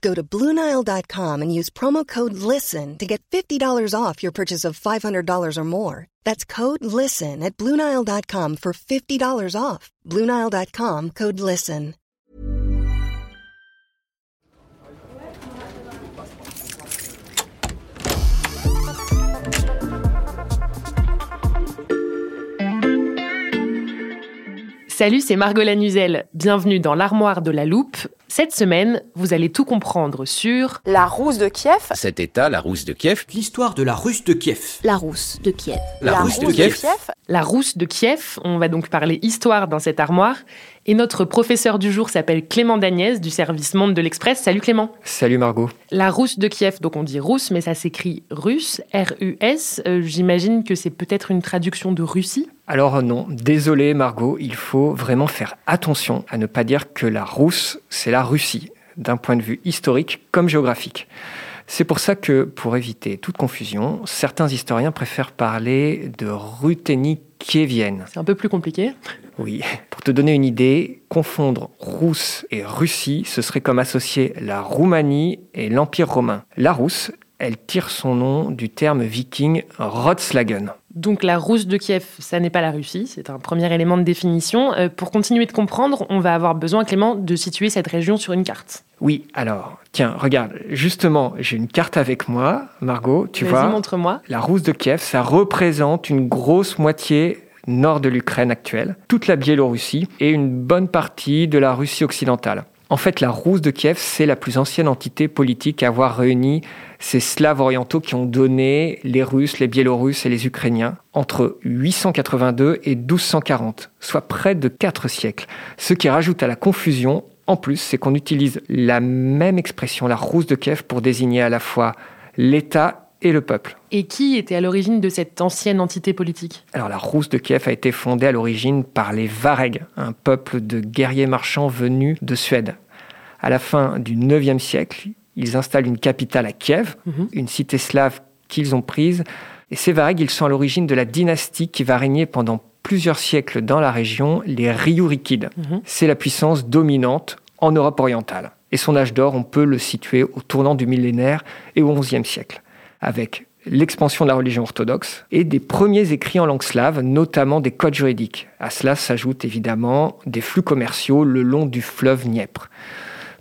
Go to BlueNile.com and use promo code LISTEN to get $50 off your purchase of $500 or more. That's code LISTEN at BlueNile.com for $50 off. BlueNile.com code LISTEN. Salut, c'est Margot Lanuzel. Bienvenue dans l'armoire de la loupe. Cette semaine, vous allez tout comprendre sur La Rousse de Kiev. Cet état, la Rousse de Kiev, L'histoire de la Russe de Kiev. La rousse de Kiev. la, Rousse, de Kiev, la Rousse de Kiev. On va donc parler histoire dans cette armoire. Et notre professeur du jour s'appelle Clément Dagnès du service Monde de l'Express. Salut Clément. Salut Margot. La Rousse de Kiev, donc on dit rousse, mais ça s'écrit russe, R-U-S. Euh, J'imagine que c'est peut-être une traduction de Russie. Alors non, désolé Margot, il faut vraiment faire attention à ne pas dire que la Rousse, c'est la Russie, d'un point de vue historique comme géographique. C'est pour ça que, pour éviter toute confusion, certains historiens préfèrent parler de Ruthénie kievienne. C'est un peu plus compliqué. Oui, pour te donner une idée, confondre Rousse et Russie, ce serait comme associer la Roumanie et l'Empire romain. La Rousse, elle tire son nom du terme viking Rotslagen. Donc la Rousse de Kiev, ça n'est pas la Russie, c'est un premier élément de définition. Euh, pour continuer de comprendre, on va avoir besoin, Clément, de situer cette région sur une carte. Oui, alors, tiens, regarde, justement, j'ai une carte avec moi, Margot, tu Vas-y, vois. montre-moi. La Rousse de Kiev, ça représente une grosse moitié nord de l'Ukraine actuelle, toute la Biélorussie et une bonne partie de la Russie occidentale. En fait, la Rousse de Kiev, c'est la plus ancienne entité politique à avoir réuni ces Slaves orientaux qui ont donné les Russes, les Biélorusses et les Ukrainiens entre 882 et 1240, soit près de 4 siècles. Ce qui rajoute à la confusion, en plus, c'est qu'on utilise la même expression, la Rousse de Kiev, pour désigner à la fois l'État et le peuple. Et qui était à l'origine de cette ancienne entité politique? Alors la Rousse de Kiev a été fondée à l'origine par les Varegs, un peuple de guerriers marchands venus de Suède. À la fin du IXe siècle, ils installent une capitale à Kiev, Mhm. une cité slave qu'ils ont prise. Et ces Varegs, ils sont à l'origine de la dynastie qui va régner pendant plusieurs siècles dans la région, les Ryurikides. Mhm. C'est la puissance dominante en Europe orientale. Et son âge d'or, on peut le situer au tournant du millénaire et au XIe siècle, avec l'expansion de la religion orthodoxe et des premiers écrits en langue slave, notamment des codes juridiques. À cela s'ajoutent évidemment des flux commerciaux le long du fleuve Dniepr.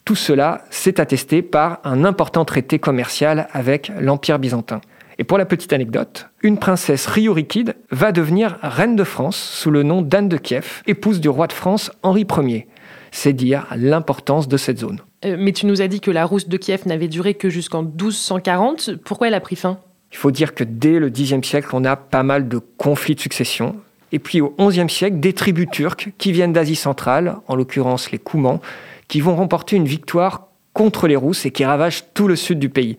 Tout cela s'est attesté par un important traité commercial avec l'Empire byzantin. Et pour la petite anecdote, une princesse Ryurikide va devenir reine de France sous le nom d'Anne de Kiev, épouse du roi de France Henri Ier. C'est dire l'importance de cette zone. Euh, Mais tu nous as dit que la Rousse de Kiev n'avait duré que jusqu'en 1240. Pourquoi elle a pris fin? Il faut dire que dès le Xe siècle, on a pas mal de conflits de succession. Et puis au XIe siècle, des tribus turques qui viennent d'Asie centrale, en l'occurrence les Koumans, qui vont remporter une victoire contre les Rousses et qui ravagent tout le sud du pays.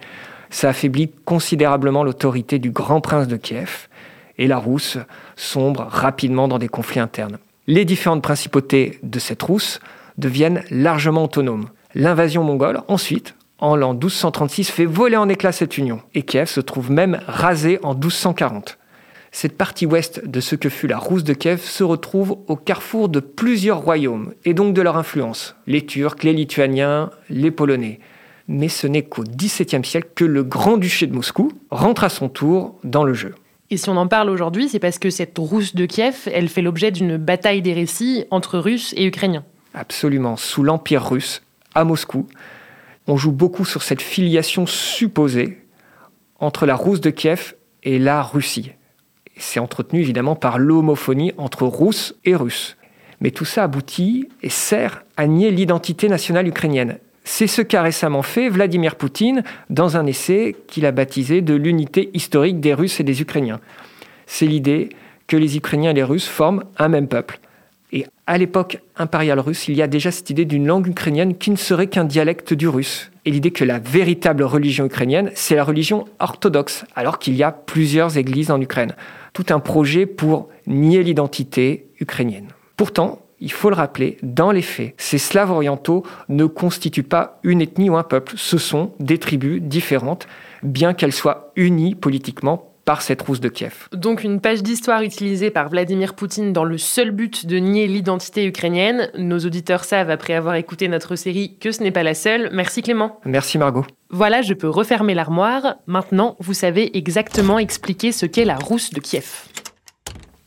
Ça affaiblit considérablement l'autorité du grand prince de Kiev et la Rousse sombre rapidement dans des conflits internes. Les différentes principautés de cette Rousse deviennent largement autonomes. L'invasion mongole, ensuite, en l'an 1236, fait voler en éclats cette union et Kiev se trouve même rasé en 1240. Cette partie ouest de ce que fut la Rousse de Kiev se retrouve au carrefour de plusieurs royaumes et donc de leur influence, les Turcs, les Lituaniens, les Polonais. Mais ce n'est qu'au XVIIe siècle que le Grand-Duché de Moscou rentre à son tour dans le jeu. Et si on en parle aujourd'hui, c'est parce que cette Rousse de Kiev, elle fait l'objet d'une bataille des récits entre Russes et Ukrainiens. Absolument, sous l'Empire russe, à Moscou, on joue beaucoup sur cette filiation supposée entre la Rousse de Kiev et la Russie. C'est entretenu évidemment par l'homophonie entre Russes et Russes. Mais tout ça aboutit et sert à nier l'identité nationale ukrainienne. C'est ce qu'a récemment fait Vladimir Poutine dans un essai qu'il a baptisé de l'unité historique des Russes et des Ukrainiens. C'est l'idée que les Ukrainiens et les Russes forment un même peuple. À l'époque impériale russe, il y a déjà cette idée d'une langue ukrainienne qui ne serait qu'un dialecte du russe. Et l'idée que la véritable religion ukrainienne, c'est la religion orthodoxe, alors qu'il y a plusieurs églises en Ukraine. Tout un projet pour nier l'identité ukrainienne. Pourtant, il faut le rappeler, dans les faits, ces Slaves orientaux ne constituent pas une ethnie ou un peuple, ce sont des tribus différentes, bien qu'elles soient unies politiquement par cette rousse de Kiev. Donc une page d'histoire utilisée par Vladimir Poutine dans le seul but de nier l'identité ukrainienne. Nos auditeurs savent, après avoir écouté notre série, que ce n'est pas la seule. Merci Clément. Merci Margot. Voilà, je peux refermer l'armoire. Maintenant, vous savez exactement expliquer ce qu'est la rousse de Kiev.